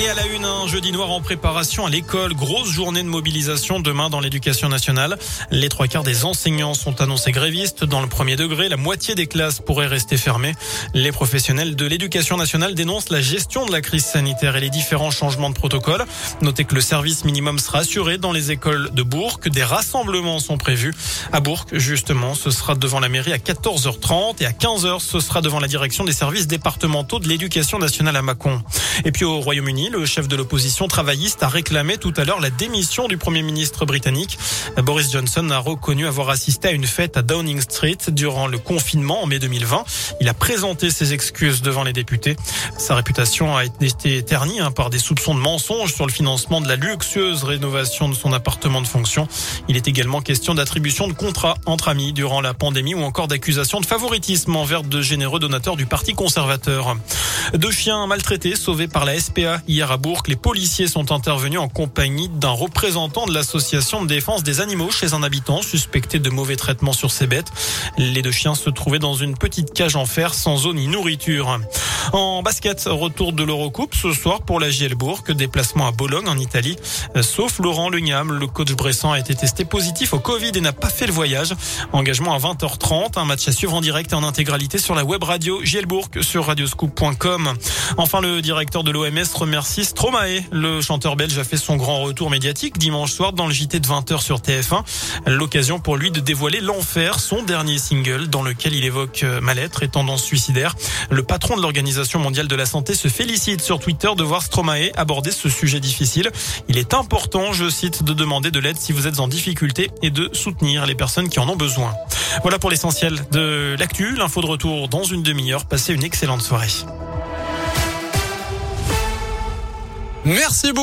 Et à la une, un jeudi noir en préparation à l'école. Grosse journée de mobilisation demain dans l'éducation nationale. Les trois quarts des enseignants sont annoncés grévistes. Dans le premier degré, la moitié des classes pourraient rester fermées. Les professionnels de l'éducation nationale dénoncent la gestion de la crise sanitaire et les différents changements de protocole. Notez que le service minimum sera assuré dans les écoles de Bourg. Des rassemblements sont prévus. À Bourg, justement, ce sera devant la mairie à 14h30 et à 15h, ce sera devant la direction des services départementaux de l'éducation nationale à Mâcon. Et puis au Royaume-Uni, le chef de l'opposition travailliste a réclamé tout à l'heure la démission du Premier ministre britannique. Boris Johnson a reconnu avoir assisté à une fête à Downing Street durant le confinement en mai 2020. Il a présenté ses excuses devant les députés. Sa réputation a été ternie hein, par des soupçons de mensonges sur le financement de la luxueuse rénovation de son appartement de fonction. Il est également question d'attribution de contrats entre amis durant la pandémie ou encore d'accusation de favoritisme envers de généreux donateurs du Parti conservateur. Deux chiens maltraités sauvés par la SPA à Bourg. Les policiers sont intervenus en compagnie d'un représentant de l'association de défense des animaux chez un habitant suspecté de mauvais traitements sur ses bêtes. Les deux chiens se trouvaient dans une petite cage en fer sans eau ni nourriture. En basket, retour de l'Eurocoupe ce soir pour la JL Bourg, déplacement à Bologne en Italie. Sauf Laurent Lugnam, le coach Bressan a été testé positif au Covid et n'a pas fait le voyage. Engagement à 20h30, un match à suivre en direct et en intégralité sur la web radio JL Bourg sur radioscoop.com. Enfin, le directeur de l'OMS remercie Stromae. Le chanteur belge a fait son grand retour médiatique dimanche soir dans le JT de 20h sur TF1. L'occasion pour lui de dévoiler L'Enfer, son dernier single dans lequel il évoque euh, mal-être et tendance suicidaire. Le patron de l'Organisation mondiale de la santé se félicite sur Twitter de voir Stromae aborder ce sujet difficile. Il est important, je cite, de demander de l'aide si vous êtes en difficulté et de soutenir les personnes qui en ont besoin. Voilà pour l'essentiel de l'actu. L'info de retour dans une demi-heure. Passez une excellente soirée. Merci beaucoup.